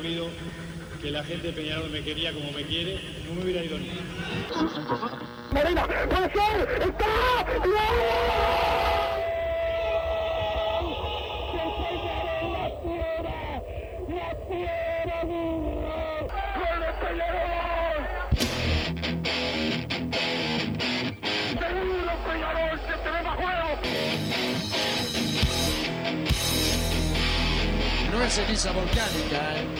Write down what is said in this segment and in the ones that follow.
sabido que la gente de Peñarol me quería como me quiere, no me hubiera ido ni. Marina, puede ser, está, No es ceniza volcánica, ¿eh?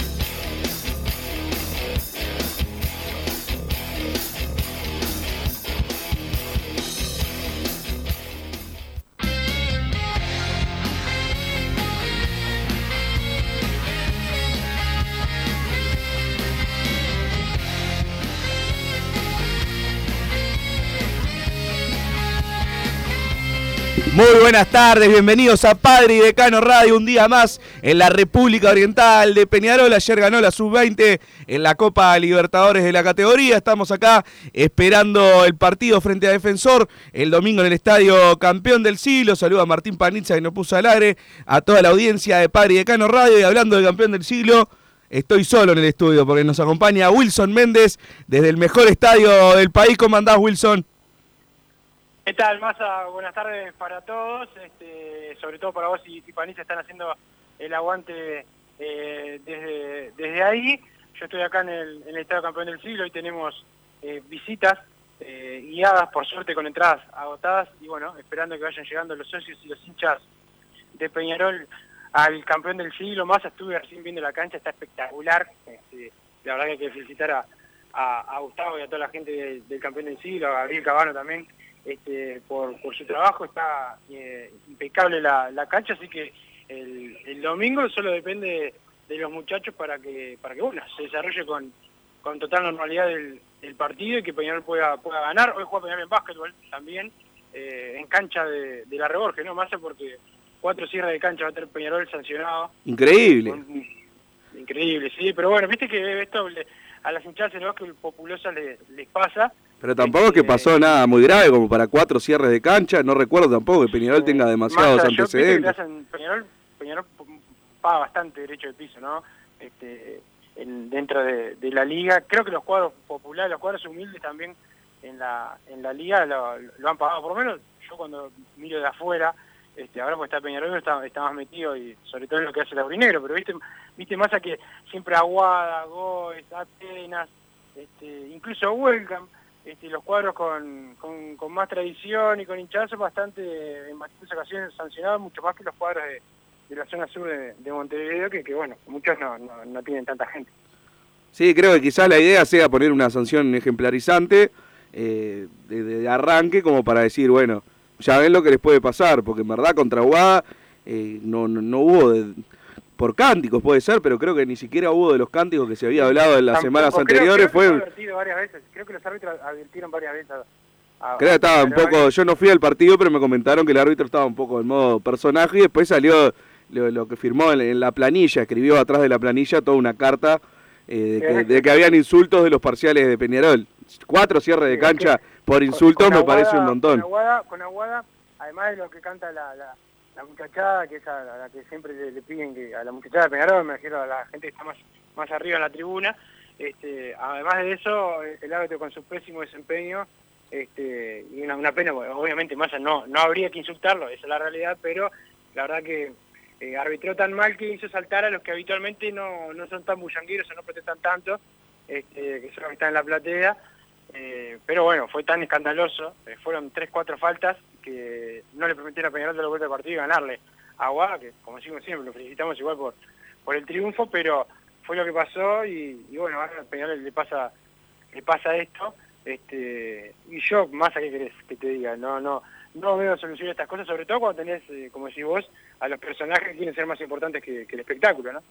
Buenas tardes, bienvenidos a Padre y Decano Radio, un día más en la República Oriental de Peñarol. Ayer ganó la Sub-20 en la Copa Libertadores de la categoría. Estamos acá esperando el partido frente a Defensor el domingo en el Estadio Campeón del Siglo. Saludo a Martín Panizza que nos puso al aire, a toda la audiencia de Padre y Decano Radio. Y hablando del Campeón del Siglo, estoy solo en el estudio porque nos acompaña Wilson Méndez desde el mejor estadio del país. ¿Cómo andás, Wilson? ¿Qué tal, Massa? Buenas tardes para todos, este, sobre todo para vos y, y Panisa están haciendo el aguante eh, desde, ahí. Yo estoy acá en el, Estadio Campeón del Siglo y tenemos eh, visitas eh, guiadas, por suerte, con entradas agotadas y bueno, esperando que vayan llegando los socios y los hinchas de Peñarol al Campeón del Siglo. Massa, estuve recién viendo la cancha, está espectacular. Este, la verdad que hay que felicitar a Gustavo y a toda la gente del, del Campeón del Siglo, a Gabriel Cabano también este, por, por su trabajo, está eh, impecable la, la cancha, así que el, el domingo solo depende de los muchachos para que, para que bueno, se desarrolle con, con total normalidad el, el partido y que Peñarol pueda, pueda ganar. Hoy juega Peñarol en básquetbol también, eh, en cancha de, de la Reborge, ¿no? Más porque cuatro cierres de cancha va a tener Peñarol sancionado. Increíble. Increíble, sí, pero bueno, viste que esto le- a las hinchadas en el básquet populosa le- les pasa. Pero tampoco es que pasó nada muy grave como para cuatro cierres de cancha. No recuerdo tampoco que Peñarol tenga demasiados yo, antecedentes. Peñarol, Peñarol paga bastante derecho de piso, ¿no? Este, en- dentro de, de la liga. Creo que los cuadros populares, los cuadros humildes también en la, en la liga lo, lo han pagado. Por lo menos yo cuando miro de afuera, este, ahora porque está Peñarol está, está más metido y sobre todo en lo que hace el aurinegro, pero viste, viste más a que siempre Aguada, Goes, Atenas, este, incluso Welcome, este, los cuadros con, con, más tradición y con hinchazo bastante, en bastantes ocasiones sancionados, mucho más que los cuadros de, la zona sur de, de Montevideo, que, bueno, muchos no, no, tienen tanta gente. Sí, creo que quizás la idea sea poner una sanción ejemplarizante eh, de arranque como para decir, bueno, ya ven lo que les puede pasar, porque en verdad contra Aguada eh, no, no, no hubo de- por cánticos puede ser, pero creo que ni siquiera hubo de los cánticos que se había hablado en las Tampoco, semanas creo- anteriores. creo que fue advertido varias veces, creo que los árbitros advirtieron varias veces a- a- Creo que estaba un poco, yo no fui al partido, pero me comentaron que el árbitro estaba un poco en modo personaje y después salió lo, lo que firmó en, en la planilla, escribió atrás de la planilla toda una carta eh, de, que, de que habían insultos de los parciales de Peñarol. Cuatro cierres de cancha por insultos con me parece un montón. Con Aguada, con Aguada, además de lo que canta la, la, la muchachada, que es a la, la que siempre le, le piden que a la muchachada de Peñarol, me refiero a la gente que está más, más arriba en la tribuna, este, además de eso, el árbitro con su pésimo desempeño, este, y una, una pena, obviamente Massa no, no habría que insultarlo, esa es la realidad, pero la verdad que eh, arbitró tan mal que hizo saltar a los que habitualmente no, no son tan bullangueros o no protestan tanto, este, que son los que están en la platea, eh, pero bueno, fue tan escandaloso, eh, fueron tres, cuatro faltas que no le permitieron a Peñarol dar la vuelta al partido y ganarle a Aguada, que como decimos siempre, lo felicitamos igual por, por el triunfo, pero fue lo que pasó y, bueno, a Peñarol le pasa, le pasa esto, este, y yo, más a qué querés que te diga, no, no, no veo solución a estas cosas, sobre todo cuando tenés, eh, como decís vos, a los personajes que quieren ser más importantes que, que el espectáculo, ¿no?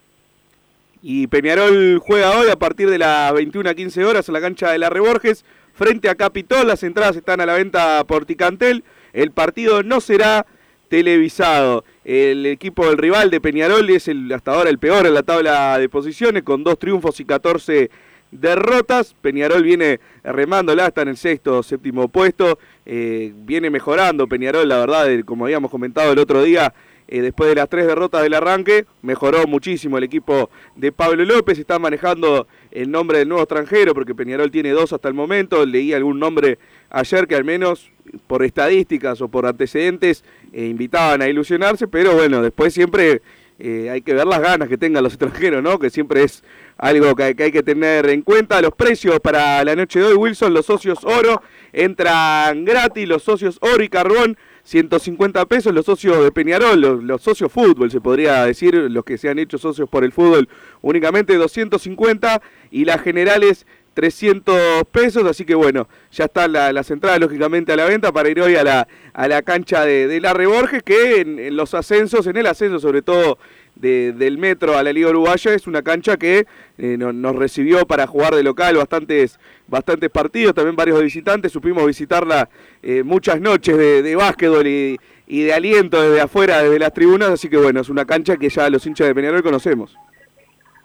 Y Peñarol juega hoy a partir de las 21 a 15 horas en la cancha de la Reborges frente a Capitol. Las entradas están a la venta por Ticantel. El partido no será televisado. El equipo del rival de Peñarol es hasta ahora el peor en la tabla de posiciones, con dos triunfos y 14 derrotas. Peñarol viene remándola hasta en el sexto, séptimo puesto. Eh, viene mejorando Peñarol, la verdad, como habíamos comentado el otro día, eh, después de las tres derrotas del arranque, mejoró muchísimo el equipo de Pablo López, está manejando el nombre del nuevo extranjero, porque Peñarol tiene dos hasta el momento, leí algún nombre ayer que al menos por estadísticas o por antecedentes eh, invitaban a ilusionarse, pero bueno, después siempre eh, hay que ver las ganas que tengan los extranjeros, ¿no? Que siempre es algo que, hay que tener en cuenta. Los precios para la noche de hoy, Wilson, los socios oro entran gratis, los socios oro y carbón 150 pesos los socios de Peñarol, los, socios fútbol, se podría decir, los que se han hecho socios por el fútbol, únicamente 250 y las generales 300 pesos, así que bueno, ya están las entradas lógicamente a la venta para ir hoy a la, a la cancha de, de la Reborges, que en, los ascensos, en el ascenso sobre todo del metro a la Liga Uruguaya, es una cancha que eh, nos recibió para jugar de local bastantes, bastantes partidos, también varios visitantes, supimos visitarla eh, muchas noches de, de básquetbol y, de aliento desde afuera, desde las tribunas, así que bueno, es una cancha que ya los hinchas de Peñarol conocemos.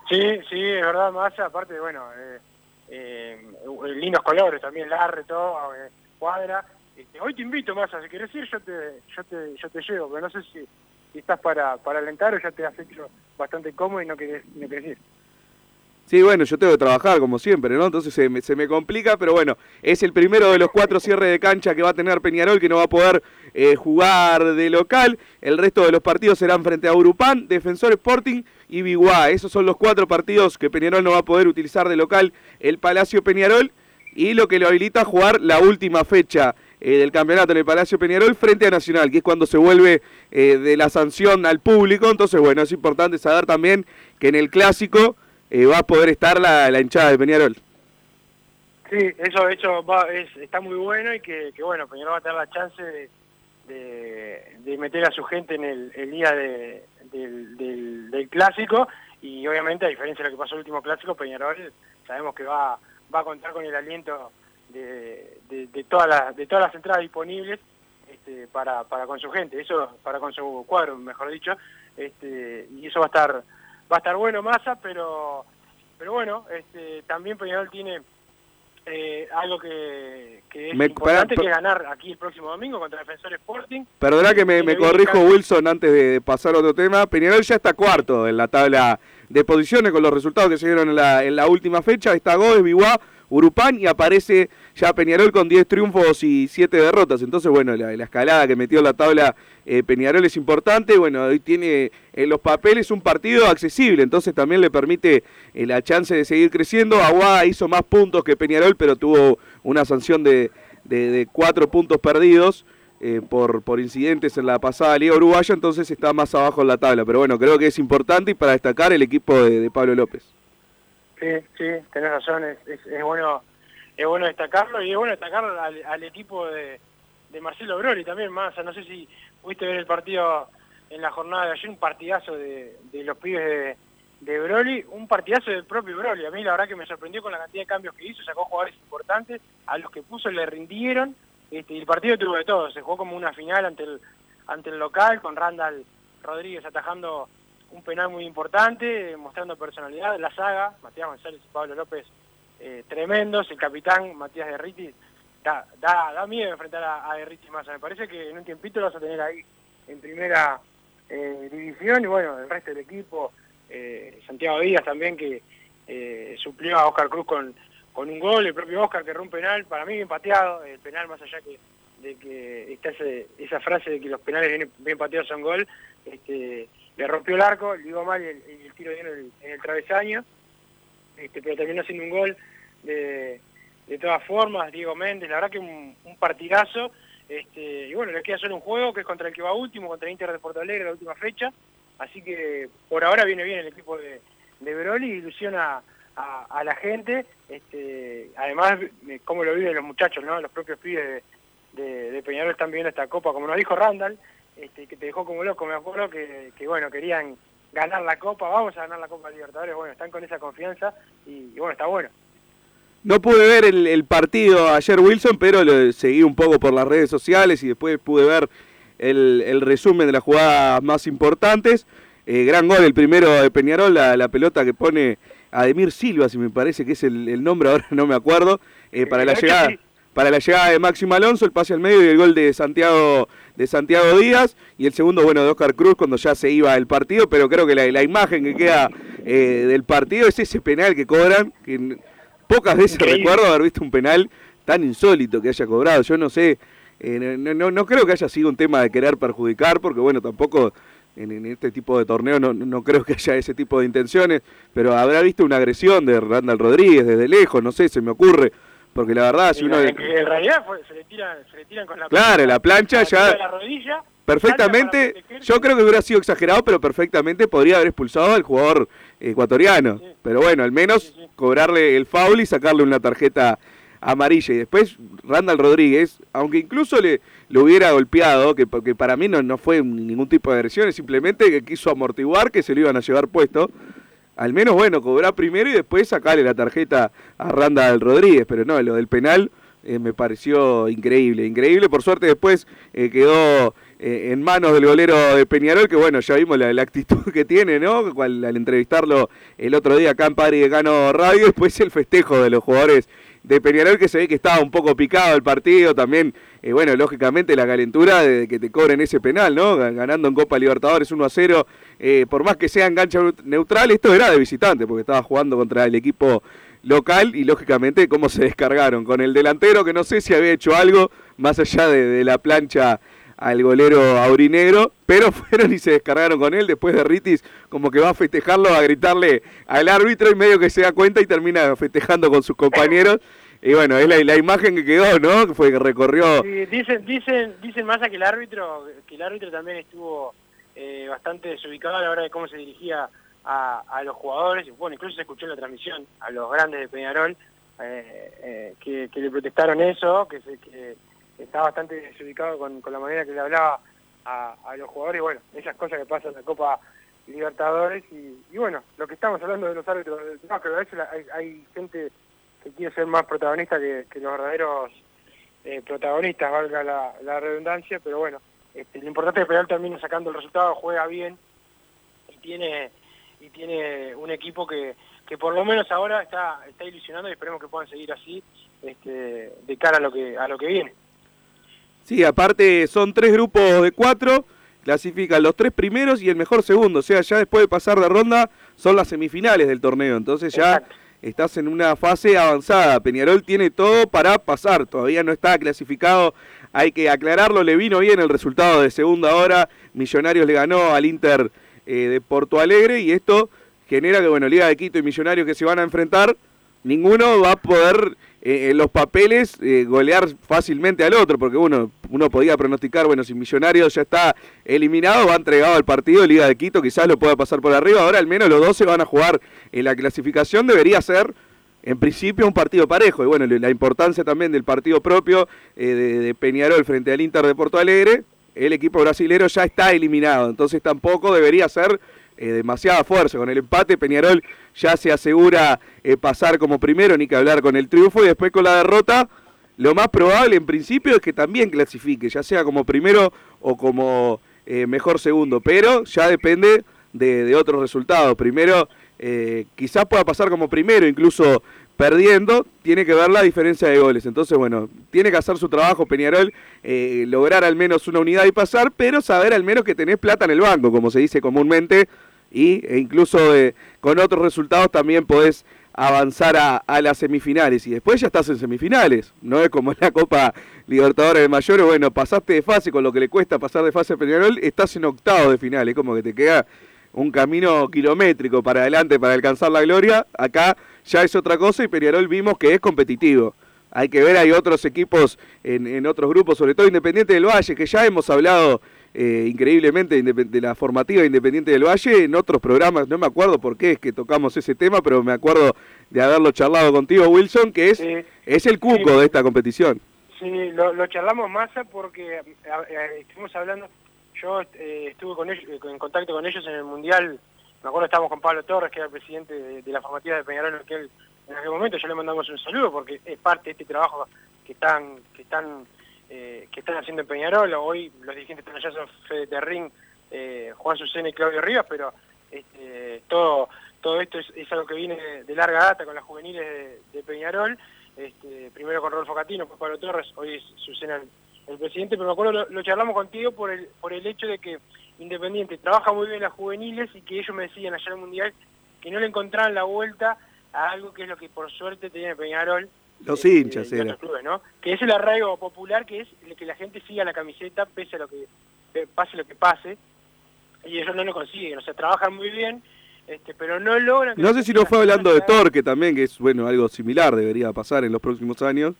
Sí, sí, es verdad, más aparte, bueno... Eh eh, lindos colores también, Larre, todo, eh, cuadra. Este, hoy te invito más, si querés ir yo te, yo te, yo te llevo, pero no sé si, estás para, para alentar o ya te has hecho bastante cómodo y no querés, no querés ir. Sí, bueno, yo tengo que trabajar como siempre, ¿no? Entonces se me, se me, complica, pero bueno, es el primero de los cuatro cierres de cancha que va a tener Peñarol, que no va a poder eh, jugar de local. El resto de los partidos serán frente a Urupán, Defensor Sporting y Biguá. Esos son los cuatro partidos que Peñarol no va a poder utilizar de local el Palacio Peñarol y lo que lo habilita a jugar la última fecha eh, del campeonato en el Palacio Peñarol frente a Nacional, que es cuando se vuelve eh, de la sanción al público. Entonces, bueno, es importante saber también que en el clásico eh, va a poder estar la, hinchada de Peñarol. Sí, eso de hecho va, es, está muy bueno y que, bueno, Peñarol va a tener la chance de, de, meter a su gente en el, día de, del, del, clásico y obviamente a diferencia de lo que pasó el último clásico, Peñarol sabemos que va, va a contar con el aliento de, de, todas, las, de todas las entradas disponibles este, para, para con su gente, eso para con su cuadro, mejor dicho, este, y eso va a estar va a estar bueno Massa, pero pero bueno, este, también Peñarol tiene eh, algo que, es importante, que es ganar aquí el próximo domingo contra Defensor Sporting. Perdona que me, me corrijo Wilson antes de pasar a otro tema. Peñarol ya está cuarto en la tabla de posiciones con los resultados que se dieron en la, en la última fecha. Está Gómez, Biguá, Urupán y aparece ya Peñarol con 10 triunfos y 7 derrotas. Entonces, bueno, la, escalada que metió la tabla eh, Peñarol es importante. Bueno, hoy tiene en los papeles un partido accesible, entonces también le permite eh, la chance de seguir creciendo. Aguada hizo más puntos que Peñarol, pero tuvo una sanción de, de, cuatro puntos perdidos. Eh, por, por incidentes en la pasada Liga Uruguaya, entonces está más abajo en la tabla. Pero bueno, creo que es importante y para destacar el equipo de, Pablo López. Sí, sí, tenés razón, es, es bueno es bueno destacarlo y es bueno destacar al, equipo de, Marcelo Broli también, más, no sé si pudiste ver el partido en la jornada de ayer, un partidazo de, los pibes de, Broly, un partidazo del propio Broly, a mí la verdad que me sorprendió con la cantidad de cambios que hizo, sacó jugadores importantes, a los que puso le rindieron, este, y el partido tuvo de todo, se jugó como una final ante el, ante el local, con Randall Rodríguez atajando un penal muy importante, mostrando personalidad, la saga, Matías González y Pablo López eh, tremendos. El capitán Matías Derriti da, da, da miedo enfrentar a, a Derriti más. Me parece que en un tiempito lo vas a tener ahí en primera eh, división y bueno, el resto del equipo, eh, Santiago Díaz también que eh, suplió a Oscar Cruz con, con un gol, el propio Oscar que rompe penal, para mí bien pateado, el penal más allá que de que está esa frase de que los penales bien, pateados son gol, este, le rompió el arco, le digo mal y el, tiro viene en el, en el travesaño, este, pero terminó haciendo un gol de, de todas formas, Diego Méndez, la verdad que un, partidazo, este, y bueno, le queda solo un juego que es contra el que va último, contra el Inter de Porto Alegre, la última fecha, así que por ahora viene bien el equipo de, de Veroli, ilusiona a, la gente, este, además, cómo lo viven los muchachos, ¿no? los propios pibes de, Peñarol están viviendo esta copa, como nos dijo Randall, este, que te dejó como loco, me acuerdo que bueno, querían ganar la Copa, vamos a ganar la Copa Libertadores, bueno, están con esa confianza y, bueno, está bueno. No pude ver el, partido ayer Wilson, pero lo seguí un poco por las redes sociales y después pude ver el, resumen de las jugadas más importantes. Eh, gran gol, el primero de Peñarol, la, pelota que pone Ademir Silva, si me parece que es el, nombre, ahora no me acuerdo, eh, para la llegada para la llegada de Máximo Alonso, el pase al medio y el gol de Santiago de Santiago Díaz y el segundo, bueno, de Oscar Cruz cuando ya se iba el partido, pero creo que la, imagen que queda eh, del partido es ese penal que cobran, que pocas veces recuerdo haber visto un penal tan insólito que haya cobrado, yo no sé, eh, no, no, creo que haya sido un tema de querer perjudicar, porque bueno, tampoco en, este tipo de torneo no, no, creo que haya ese tipo de intenciones, pero habrá visto una agresión de Randall Rodríguez desde lejos, no sé, se me ocurre porque la verdad, si uno. En, realidad se, le tiran, se le tiran con la Claro, la plancha ya. perfectamente, yo creo que hubiera sido exagerado, pero perfectamente podría haber expulsado al jugador ecuatoriano. Pero bueno, al menos cobrarle el foul y sacarle una tarjeta amarilla. Y después Randall Rodríguez, aunque incluso le hubiera golpeado, que, que para mí no, no fue ningún tipo de agresión, simplemente que quiso amortiguar que se lo iban a llevar puesto al menos, bueno, cobrar primero y después sacarle la tarjeta a Randall Rodríguez, pero no, lo del penal eh, me pareció increíble, increíble. Por suerte después eh, quedó eh, en manos del golero de Peñarol, que bueno, ya vimos la, actitud que tiene, ¿no? Al, entrevistarlo el otro día acá en Padre de Gano Radio, después el festejo de los jugadores de Peñarol que se ve que estaba un poco picado el partido, también, eh, bueno, lógicamente la calentura de que te cobren ese penal, ¿no? Ganando en Copa Libertadores 1 a 0, eh, por más que sea en gancha neutral, esto era de visitante, porque estaba jugando contra el equipo local y lógicamente cómo se descargaron con el delantero que no sé si había hecho algo más allá de la plancha al golero aurinegro, pero fueron y se descargaron con él. Después de Ritis, como que va a festejarlo, a gritarle al árbitro y medio que se da cuenta y termina festejando con sus compañeros. Y bueno, es la, imagen que quedó, ¿no? Que fue que recorrió. Sí, dicen, dicen, dicen más a que el árbitro, que el árbitro también estuvo eh, bastante desubicado a la hora de cómo se dirigía a, los jugadores. Bueno, incluso se escuchó en la transmisión a los grandes de Peñarol eh, eh, que, le protestaron eso, que, se, que está bastante desubicado con, la manera que le hablaba a, los jugadores, bueno, esas cosas que pasan en la Copa Libertadores y, bueno, lo que estamos hablando de los árbitros, no, que a veces hay, gente que quiere ser más protagonista que, los verdaderos eh, protagonistas, valga la, redundancia, pero bueno, este, lo importante es que Penal termine sacando el resultado, juega bien y tiene y tiene un equipo que, que por lo menos ahora está, está ilusionando y esperemos que puedan seguir así este, de cara a lo que a lo que viene. Sí, aparte son tres grupos de cuatro, clasifican los tres primeros y el mejor segundo. O sea, ya después de pasar de ronda son las semifinales del torneo. Entonces ya estás en una fase avanzada. Peñarol tiene todo para pasar. Todavía no está clasificado. Hay que aclararlo. Le vino bien el resultado de segunda hora. Millonarios le ganó al Inter eh, de Porto Alegre y esto genera que, bueno, Liga de Quito y Millonarios que se van a enfrentar, ninguno va a poder eh, en los papeles eh, golear fácilmente al otro, porque uno, uno podía pronosticar, bueno, si Millonarios ya está eliminado, va entregado al partido, Liga de Quito quizás lo pueda pasar por arriba, ahora al menos los dos se van a jugar en la clasificación, debería ser en principio un partido parejo, y bueno, la importancia también del partido propio eh, de, Peñarol frente al Inter de Porto Alegre, el equipo brasilero ya está eliminado, entonces tampoco debería ser demasiada fuerza, con el empate Peñarol ya se asegura eh, pasar como primero, ni que hablar con el triunfo, y después con la derrota, lo más probable en principio es que también clasifique, ya sea como primero o como eh, mejor segundo, pero ya depende de, otros resultados. Primero, eh, quizás pueda pasar como primero, incluso perdiendo, tiene que ver la diferencia de goles. Entonces, bueno, tiene que hacer su trabajo Peñarol, lograr al menos una unidad y pasar, pero saber al menos que tenés plata en el banco, como se dice comúnmente, y, e incluso con otros resultados también podés avanzar a, las semifinales. Y después ya estás en semifinales, no es como la Copa Libertadores de Mayores, bueno, pasaste de fase con lo que le cuesta pasar de fase a Peñarol, estás en octavo de final, es como que te queda un camino kilométrico para adelante para alcanzar la gloria, acá ya es otra cosa y Peñarol vimos que es competitivo. Hay que ver, hay otros equipos en, en otros grupos, sobre todo Independiente del Valle, que ya hemos hablado eh, increíblemente de la formativa Independiente del Valle. En otros programas, no me acuerdo por qué es que tocamos ese tema, pero me acuerdo de haberlo charlado contigo, Wilson, que es, es el cuco de esta competición. Sí, lo, charlamos más porque estuvimos hablando, yo eh, estuve con ellos, en contacto con ellos en el Mundial, me acuerdo estábamos con Pablo Torres, que era el presidente de, la formativa de Peñarol en aquel en aquel momento ya le mandamos un saludo porque es parte de este trabajo que están que están eh, que están haciendo en Peñarol. Hoy los dirigentes están allá son Fede Terrín, eh, Juan Susena y Claudio Rivas, pero este, todo todo esto es, algo que viene de, larga data con las juveniles de, Peñarol. Este, primero con Rodolfo Catino, después Pablo Torres, hoy es el, presidente, pero me acuerdo lo, charlamos contigo por el por el hecho de que Independiente trabaja muy bien las juveniles y que ellos me decían allá en el Mundial que no le encontraban la vuelta a algo que es lo que por suerte tiene Peñarol. Los este, hinchas. ¿no? Que es el arraigo popular, que es que la gente siga la camiseta pese a lo que pase lo que pase. Y ellos no lo consiguen, o sea, trabajan muy bien, este, pero no logran... no sé si no fue hablando de Torque también, que es bueno algo similar, debería pasar en los próximos años,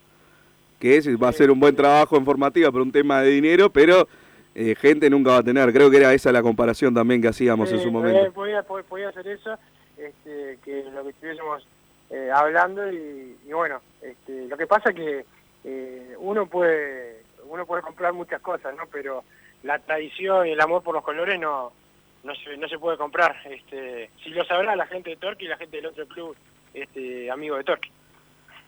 que es, va a ser un buen trabajo en formativa por un tema de dinero, pero eh, gente nunca va a tener. Creo que era esa la comparación también que hacíamos en su momento. Podía, podía, hacer eso, este, que lo que estuviésemos eh, hablando y, bueno, este, lo que pasa es que eh, uno puede uno puede comprar muchas cosas, ¿no? Pero la tradición y el amor por los colores no no se, no se puede comprar. Este, si lo sabrá la gente de Torque y la gente del otro club este, amigo de Torque.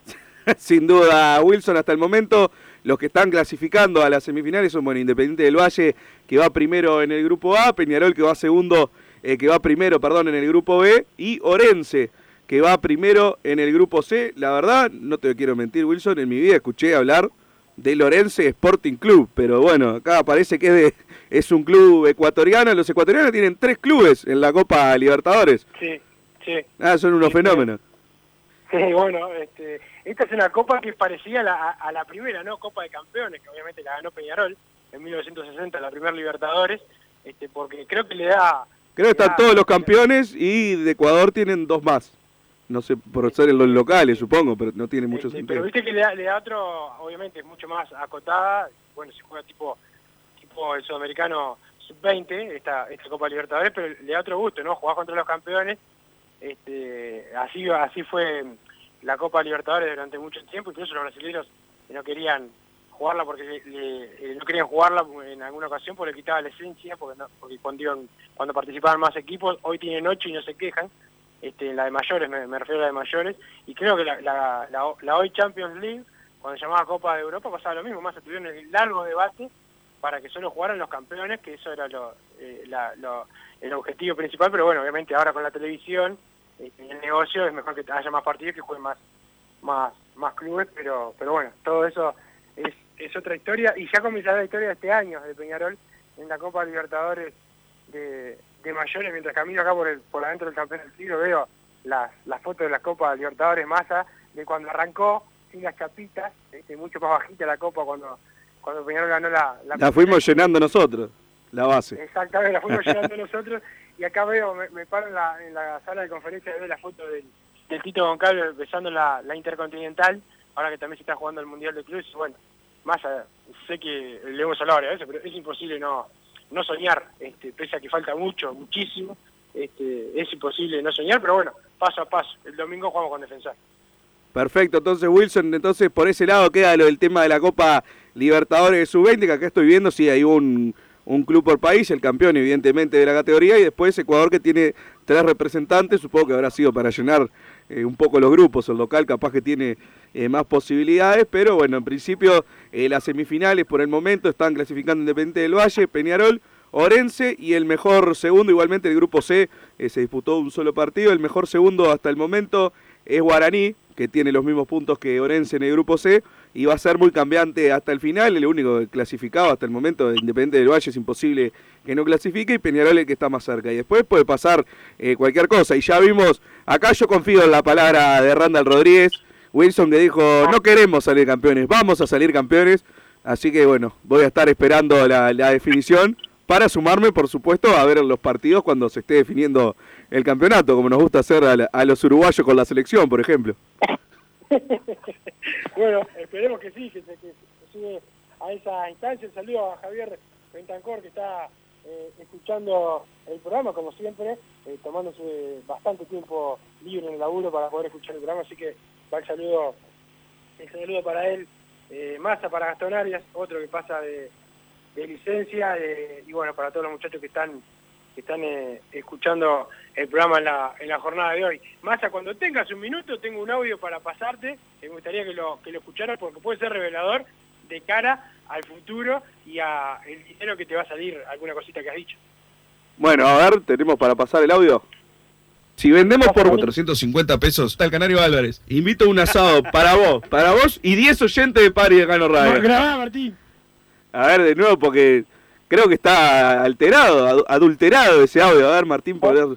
Sin duda, Wilson, hasta el momento los que están clasificando a las semifinales son bueno, Independiente del Valle, que va primero en el grupo A, Peñarol, que va segundo, eh, que va primero, perdón, en el grupo B, y Orense, que va primero en el grupo C. La verdad, no te quiero mentir, Wilson, en mi vida escuché hablar del Orense Sporting Club, pero bueno, acá parece que es, es un club ecuatoriano. Los ecuatorianos tienen tres clubes en la Copa Libertadores. Sí, sí. Ah, son unos fenómenos. Sí, bueno, este, esta es una copa que es parecida a la, a la, primera, ¿no? Copa de Campeones, que obviamente la ganó Peñarol en 1960, la primera Libertadores, este, porque creo que le da... Creo que están todos los campeones y de Ecuador tienen dos más. No sé, por ser en los locales, supongo, pero no tiene mucho este, sentido. Pero viste que le da, le da otro, obviamente, mucho más acotada. Bueno, se juega tipo, tipo el sudamericano sub-20, esta, esta Copa Libertadores, pero le da otro gusto, ¿no? Jugar contra los campeones este, así, así fue la Copa Libertadores durante mucho tiempo, incluso los brasileños no querían jugarla porque eh, no querían jugarla en alguna ocasión porque le quitaba la esencia, porque, porque cuando, cuando participaban más equipos, hoy tienen ocho y no se quejan, este, la de mayores, me, refiero a la de mayores, y creo que la, hoy Champions League, cuando se llamaba Copa de Europa, pasaba lo mismo, más tuvieron el largo debate para que solo jugaran los campeones, que eso era lo, eh, el objetivo principal, pero bueno, obviamente ahora con la televisión el negocio es mejor que haya más partidos que jueguen más más más clubes pero pero bueno todo eso es, es otra historia y ya comenzará la historia de este año de Peñarol en la Copa Libertadores de, de mayores mientras camino acá por el por adentro del campeón del siglo veo las las fotos de la Copa Libertadores masa de cuando arrancó sin las chapitas este, mucho más bajita la Copa cuando cuando Peñarol ganó la la, la fuimos llenando nosotros la base. Exactamente la fuimos llenando nosotros y acá veo, me, paro en la, en la, sala de conferencia y veo la foto del, del Tito Goncalves besando la, la, Intercontinental, ahora que también se está jugando el Mundial de Clubes, bueno, más sé que le hemos hablado varias veces, pero es imposible no, no soñar, este, pese a que falta mucho, muchísimo, este, es imposible no soñar, pero bueno, paso a paso, el domingo jugamos con Defensor. Perfecto, entonces Wilson, entonces por ese lado queda lo del tema de la Copa Libertadores de Sub-20, que acá estoy viendo, si hay un un club por país, el campeón evidentemente de la categoría, y después Ecuador que tiene tres representantes, supongo que habrá sido para llenar eh, un poco los grupos, el local capaz que tiene eh, más posibilidades, pero bueno, en principio eh, las semifinales por el momento están clasificando Independiente del Valle, Peñarol, Orense y el mejor segundo, igualmente el grupo C se disputó un solo partido, el mejor segundo hasta el momento es Guaraní, que tiene los mismos puntos que Orense en el grupo C, y va a ser muy cambiante hasta el final. El único clasificado hasta el momento de Independiente del Valle es imposible que no clasifique y Peñarol el que está más cerca. Y después puede pasar eh, cualquier cosa. Y ya vimos, acá yo confío en la palabra de Randall Rodríguez, Wilson que dijo, no queremos salir campeones, vamos a salir campeones. Así que bueno, voy a estar esperando la, definición para sumarme, por supuesto, a ver los partidos cuando se esté definiendo el campeonato, como nos gusta hacer a los uruguayos con la selección, por ejemplo. bueno, esperemos que sí, que se, que a esa instancia. Saludo a Javier Bentancor que está eh, escuchando el programa, como siempre, eh, tomándose bastante tiempo libre en el laburo para poder escuchar el programa, así que va el saludo, el saludo para él. Eh, Massa para Gastón Arias, otro que pasa de, licencia, y bueno, para todos los muchachos que están que están eh, escuchando el programa en la, en la jornada de hoy. Massa, cuando tengas un minuto, tengo un audio para pasarte, me gustaría que lo, que lo escucharas porque puede ser revelador de cara al futuro y a el dinero que te va a salir, alguna cosita que has dicho. Bueno, a ver, tenemos para pasar el audio. Si vendemos por 450 pesos al Canario Álvarez, invito a un asado para vos, para vos y 10 oyentes de Pari de Cano Radio. Grabá, Martín. A ver, de nuevo, porque creo que está alterado, adu- adulterado ese audio. A ver, Martín, poder...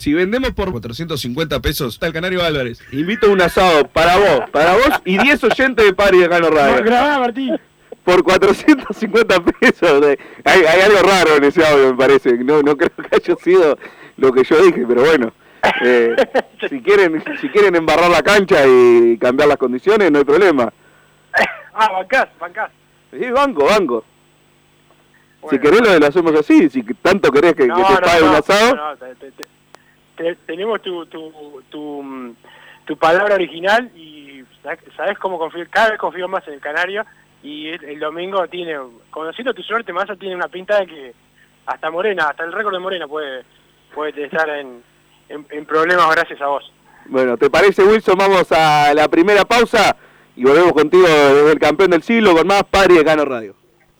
Si vendemos por 450 pesos al Canario Álvarez, invito a un asado para vos, para vos y 10 oyentes de Pari de Cano Radio. Grabá, Martín. Por 450 pesos. de- Hay, hay algo raro en ese audio, me parece. No, no creo que haya sido lo que yo dije, pero bueno. Eh, si quieren si quieren embarrar la cancha y cambiar las condiciones, no hay problema. Ah, bancás, bancás. Sí, banco, banco. si querés lo, lo hacemos así, si tanto querés que, que te pague un asado. no, te- te- te- te- tenemos tu, tu, tu, mm, tu palabra original y sa- sabes cómo confío, cada vez confío más en el Canario y el, domingo tiene, conociendo tu suerte, Massa tiene una pinta de que hasta Morena, hasta el récord de Morena puede, puede estar en, en, en problemas gracias a vos. Bueno, ¿te parece, Wilson? Vamos a la primera pausa y volvemos contigo desde el campeón del siglo con más Padre de Cano Radio.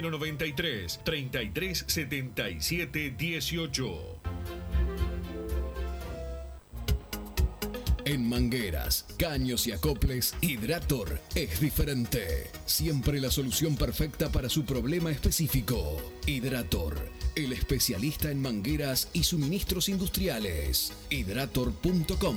093 3377 18. En mangueras, caños y acoples, Hidrator es diferente. Siempre la solución perfecta para su problema específico. Hidrator, el especialista en mangueras y suministros industriales. Hidrator.com.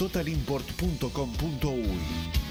www.totalimport.com.uy.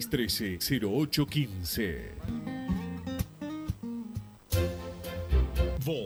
2613-0815.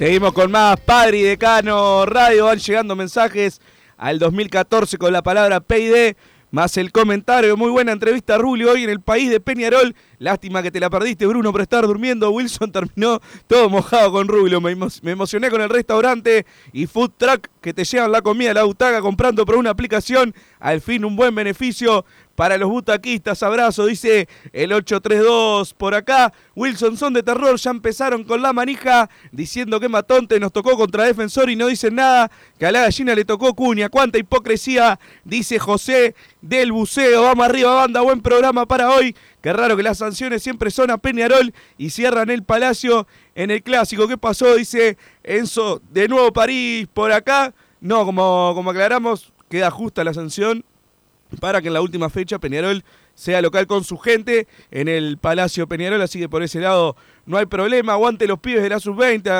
Seguimos con más Padre y Decano Radio. Van llegando mensajes al 2014 con la palabra PID. Más el comentario, muy buena entrevista Rulio hoy en el país de Peñarol. Lástima que te la perdiste, Bruno, por estar durmiendo. Wilson terminó todo mojado con Rulio. Me, me emocioné con el restaurante y Food Truck que te llevan la comida la butaca comprando por una aplicación. Al fin un buen beneficio para los butaquistas. Abrazo, dice el 832 por acá. Wilson son de terror, ya empezaron con la manija diciendo que Matonte nos tocó contra Defensor y no dicen nada. Que a la gallina le tocó cuña. Cuánta hipocresía, dice José del Buceo. Vamos arriba, banda, buen programa para hoy. Qué raro que las sanciones siempre son a Peñarol y cierran el Palacio en el clásico. ¿Qué pasó? Dice Enzo, de nuevo París por acá. No, como, como aclaramos, queda justa la sanción para que en la última fecha Peñarol sea local con su gente en el Palacio Peñarol, así que por ese lado no hay problema. Aguante los pibes de la sub-20,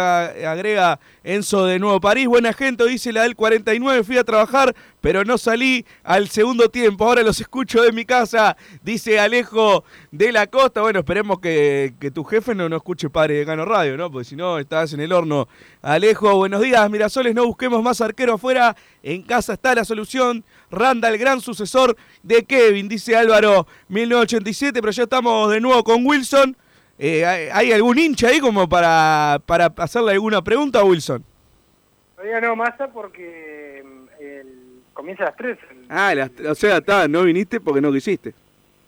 agrega Enzo de Nuevo París. Buena gente, dice la del 49, fui a trabajar, pero no salí al segundo tiempo. Ahora los escucho de mi casa, dice Alejo de la Costa. Bueno, esperemos que, tu jefe no nos escuche padre de Cano Radio, ¿no? Porque si no, estás en el horno. Alejo, buenos días, Mirasoles, no busquemos más arquero afuera. En casa está la solución. Randa, el gran sucesor de Kevin, dice Álvaro, 1987, pero ya estamos de nuevo con Wilson. Eh, ¿hay, algún hincha ahí como para, para hacerle alguna pregunta a Wilson? Todavía no, Massa, porque mm, el, comienza a las 3. Ah, o sea, está, no viniste porque no quisiste.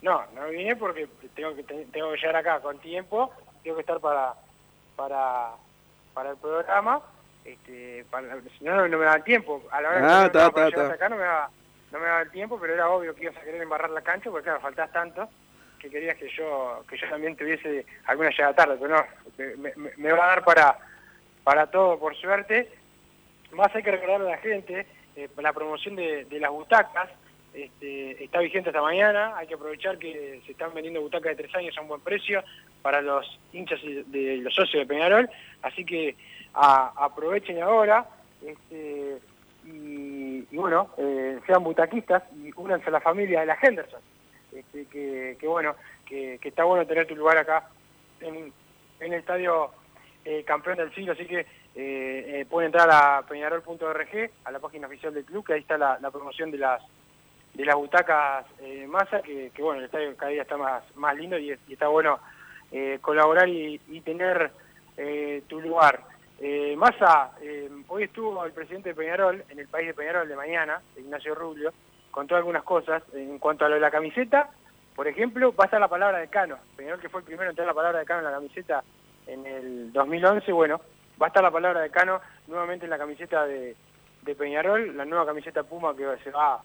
No, no vine porque tengo que, tengo que llegar acá con tiempo, tengo que estar para, para, para el programa, este, si no, no me da el tiempo. A la hora ah, que está. acá no me, da, no me daba el tiempo, pero era obvio que ibas a querer embarrar la cancha porque claro, faltás tanto que querías que yo que yo también tuviese alguna llegada tarde, pero no, me, va a dar para, para todo, por suerte. Más hay que recordarle a la gente, eh, la promoción de, las butacas este, está vigente esta mañana, hay que aprovechar que se están vendiendo butacas de tres años a un buen precio para los hinchas de los socios de Peñarol, así que aprovechen ahora, este, y, y bueno, eh, sean butaquistas y únanse a la familia de la Henderson. Este, que, bueno, que, está bueno tener tu lugar acá en, el estadio eh, campeón del siglo, así que eh, eh, pueden entrar a peñarol.org, a la página oficial del club, que ahí está la, promoción de las de las butacas masa, que, bueno, el estadio cada día está más, más lindo y, es- y está bueno colaborar y, tener tu lugar. Eh, Massa, hoy estuvo el presidente de Peñarol, en el país de Peñarol de mañana, Ignacio Rubio, contó algunas cosas. En cuanto a lo de la camiseta, por ejemplo, va a estar la palabra de Cano. Peñarol que fue el primero en tener la palabra de Cano en la camiseta en el 2011, bueno, va a estar la palabra de Cano nuevamente en la camiseta de, Peñarol, la nueva camiseta Puma que se va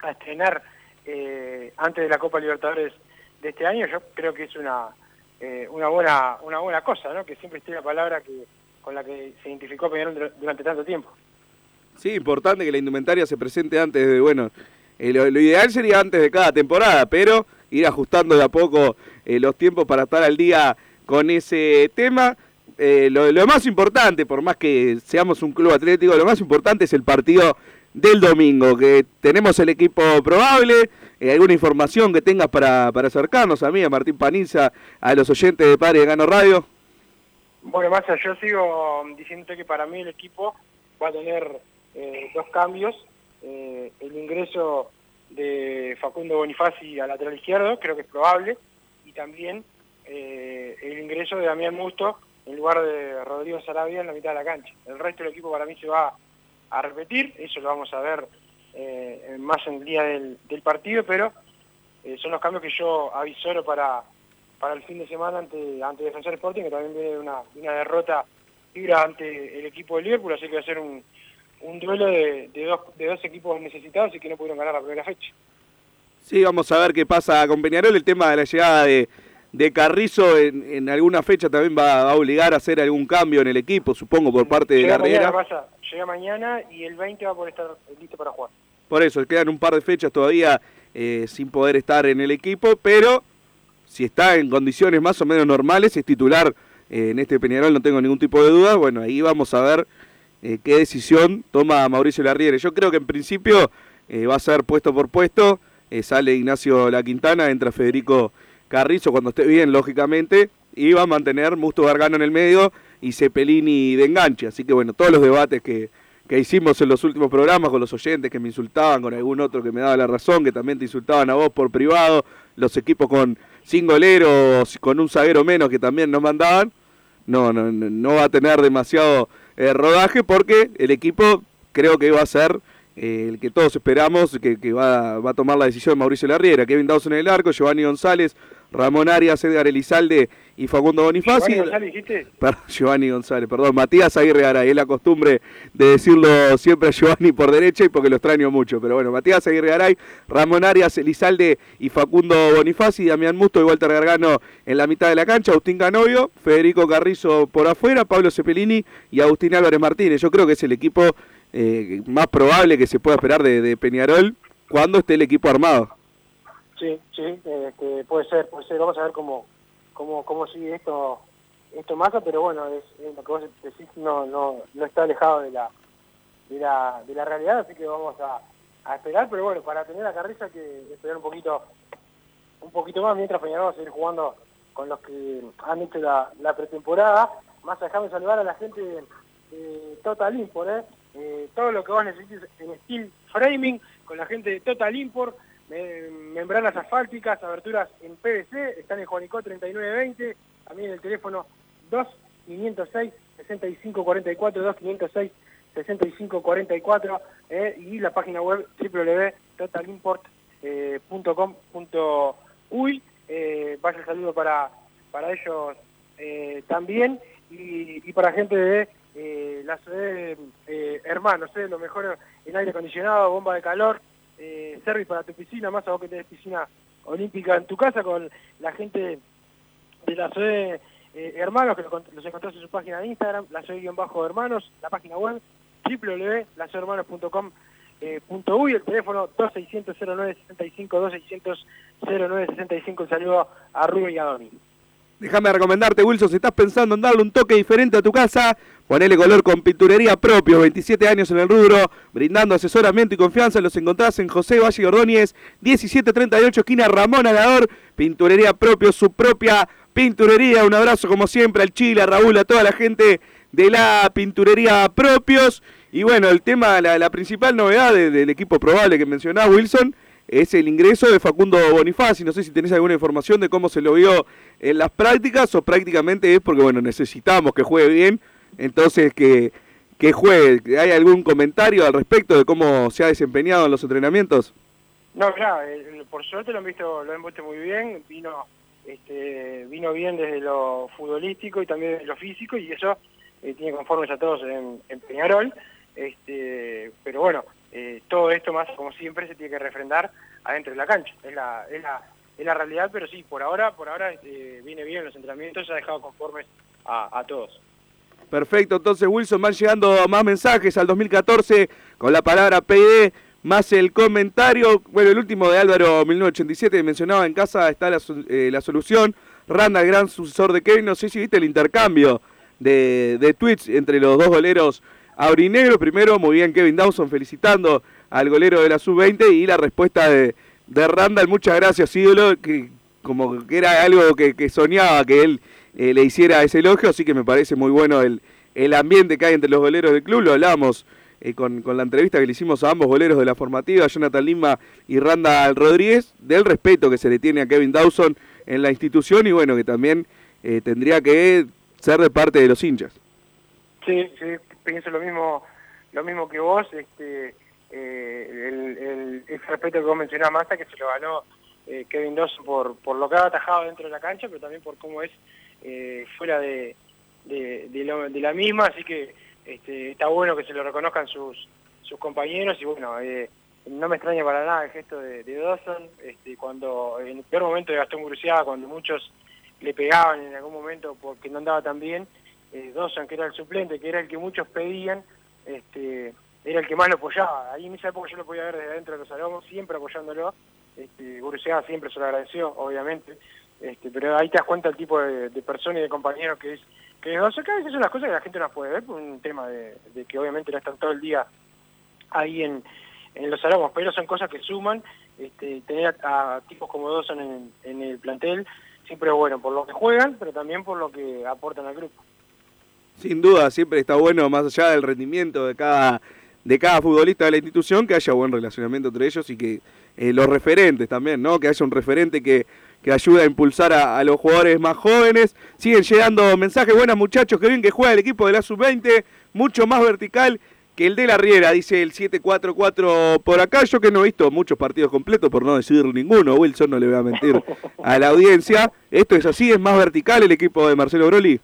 a estrenar eh, antes de la Copa Libertadores de este año, yo creo que es una eh, una buena una buena cosa, ¿no? Que siempre esté la palabra que con la que se identificó Peñarol dur- durante tanto tiempo. Sí, importante que la indumentaria se presente antes de, bueno, eh, lo, ideal sería antes de cada temporada, pero ir ajustando de a poco eh, los tiempos para estar al día con ese tema. Eh, lo, lo más importante, por más que seamos un club atlético, lo más importante es el partido del domingo, que tenemos el equipo probable, alguna información que tengas para, para acercarnos a mí, a Martín Paniza, a los oyentes de Padre de Gano Radio. Bueno, Massa, yo sigo diciéndote que para mí el equipo va a tener eh, dos cambios. Eh, el ingreso de Facundo Bonifaci al lateral izquierdo, creo que es probable, y también eh, el ingreso de Damián Musto en lugar de Rodrigo Sarabia en la mitad de la cancha. El resto del equipo para mí se va a repetir, eso lo vamos a ver más en el día del, partido, pero eh, son los cambios que yo avisoro para, para el fin de semana ante, ante Defensor Sporting, que también viene una, una derrota dura ante el equipo de Liverpool, así que va a ser un, un duelo de, de dos, de dos equipos necesitados y que no pudieron ganar la primera fecha. Sí, vamos a ver qué pasa con Peñarol. El tema de la llegada de, de Carrizo en, en alguna fecha también va, va a obligar a hacer algún cambio en el equipo, supongo, por parte de mañana, pasa, llega mañana y el 20 va a poder estar listo para jugar. Por eso, quedan un par de fechas todavía eh, sin poder estar en el equipo, pero si está en condiciones más o menos normales, es titular eh, en este Peñarol, no tengo ningún tipo de duda. Bueno, ahí vamos a ver eh, qué decisión toma Mauricio Larriere. Yo creo que en principio eh, va a ser puesto por puesto, eh, sale Ignacio La Quintana, entra Federico Carrizo cuando esté bien, lógicamente, y va a mantener Musto Gargano en el medio y Cepelini de enganche. Así que bueno, todos los debates que, que hicimos en los últimos programas con los oyentes que me insultaban, con algún otro que me daba la razón, que también te insultaban a vos por privado, los equipos con sin goleros, con un zaguero menos que también nos mandaban, no, no, no, no va a tener demasiado eh, rodaje porque el equipo creo que va a ser eh, el que todos esperamos, que, que va, va, a tomar la decisión Mauricio Larriera, Kevin Dawson en el arco, Giovanni González, Ramón Arias, Edgar Elizalde y Facundo Bonifaci. ¿Giovanni González dijiste? Giovanni González, perdón, Matías Aguirre Garay, es la costumbre de decirlo siempre a Giovanni por derecha y porque lo extraño mucho, pero bueno, Matías Aguirre Garay, Ramón Arias, Elizalde y Facundo Bonifaci, Damián Musto y Walter Gargano en la mitad de la cancha, Agustín Canovio, Federico Carrizo por afuera, Pablo Cepelini y Agustín Álvarez Martínez. Yo creo que es el equipo eh, más probable que se pueda esperar de, de Peñarol cuando esté el equipo armado. Sí, sí, este, puede ser, puede ser. Vamos a ver cómo, cómo, cómo sigue esto, esto Massa, pero bueno, lo que vos decís no, no, no está alejado de la, de la, de la realidad, así que vamos a, a esperar, pero bueno, para tener a Carriza hay que esperar un poquito, un poquito más, mientras Peñarol va a seguir jugando con los que han hecho la, la pretemporada. Más déjame saludar a la gente de, de Total Import, ¿eh? Eh, todo lo que vos necesites en steel framing, con la gente de Total Import, membranas asfálticas, aberturas en PVC, están en Juanico 3920, también el teléfono 2506 6544 2506 6544 eh, y la página web www.totalimport.com.uy eh, vaya el saludo para, para ellos eh, también y, para gente de eh, la ciudad hermanos, lo mejor en aire acondicionado, bomba de calor, eh, para tu piscina, más a vos que tenés piscina olímpica en tu casa con la gente de la SOE eh, Hermanos, que los, los encontrás en su página de Instagram, la bajo hermanos la página web www.lasoehermanos.com.uy, eh, el teléfono 2600-0965, 2600-0965, el saludo a Rubén y a Doni. Déjame recomendarte, Wilson, si estás pensando en darle un toque diferente a tu casa, ponele color con pinturería propio, 27 años en el rubro, brindando asesoramiento y confianza, los encontrás en José Valle Ordóñez, 1738, esquina Ramón Alador, pinturería propio, su propia pinturería, un abrazo como siempre al Chile, a Raúl, a toda la gente de la pinturería propios, y bueno, el tema, la, principal novedad del equipo probable que mencionaba Wilson, es el ingreso de Facundo Bonifaci. No sé si tenés alguna información de cómo se lo vio en las prácticas o prácticamente es porque, bueno, necesitamos que juegue bien, entonces que, que juegue. ¿Hay algún comentario al respecto de cómo se ha desempeñado en los entrenamientos? No, claro, por suerte lo han visto, lo han visto muy bien, vino este, vino bien desde lo futbolístico y también desde lo físico y eso eh, tiene conformes a todos en, en Peñarol. Este, pero bueno, eh, todo esto más, como siempre, se tiene que refrendar adentro de la cancha. Es la, es la, es la realidad, pero sí, por ahora, por ahora eh, viene bien los entrenamientos, ha dejado conformes a, todos. Perfecto, entonces Wilson, van llegando más mensajes al 2014 con la palabra PD, más el comentario, bueno, el último de Álvaro 1987 mencionaba en casa está la, eh, la solución, Randa, gran sucesor de Kevin, no sé si viste el intercambio de, de tweets entre los dos goleros Aurinegro, primero, muy bien Kevin Dawson felicitando al golero de la sub-20 y la respuesta de, de Randall, muchas gracias ídolo, que como que era algo que, soñaba que él eh, le hiciera ese elogio, así que me parece muy bueno el, el ambiente que hay entre los goleros del club, lo hablamos eh, con, con, la entrevista que le hicimos a ambos goleros de la formativa, Jonathan Lima y Randall Rodríguez, del respeto que se le tiene a Kevin Dawson en la institución y bueno, que también eh, tendría que ser de parte de los hinchas. Sí, sí, pienso lo mismo lo mismo que vos, este, eh, el, el, respeto que vos mencionabas, Massa, que se lo ganó eh, Kevin Dawson por, por lo que ha atajado dentro de la cancha, pero también por cómo es eh, fuera de, de, la misma, así que este, está bueno que se lo reconozcan sus, sus compañeros. Y bueno, no me extraña para nada el gesto de, de Dawson, este, cuando en el peor momento de Gastón Guruciaga, cuando muchos le pegaban en algún momento porque no andaba tan bien, eh, Dawson, que era el suplente, que era el que muchos pedían, este, era el que más lo apoyaba. Ahí en esa época yo lo podía ver desde dentro de los salones, siempre apoyándolo. Este, siempre se lo agradeció, obviamente. Este, pero ahí te das cuenta el tipo de, de persona y de compañero que es que Dawson, que a veces son las cosas que la gente no puede ver por un tema de, que obviamente no están todo el día ahí en, en los salones, pero son cosas que suman. Este, tener a, tipos como Dawson en, en el plantel siempre es bueno, por lo que juegan, pero también por lo que aportan al grupo. Sin duda, siempre está bueno, más allá del rendimiento de cada, de cada futbolista de la institución, que haya buen relacionamiento entre ellos y que eh, los referentes también, ¿no? Que haya un referente que, que ayude a impulsar a, los jugadores más jóvenes. Siguen llegando mensajes, buenas muchachos, que bien que juega el equipo de la sub-20, mucho más vertical que el de la Riera, dice el 744 por acá. Yo que no he visto muchos partidos completos, por no decir ninguno, Wilson, no le voy a mentir a la audiencia. Esto es así, es más vertical el equipo de Marcelo Broli.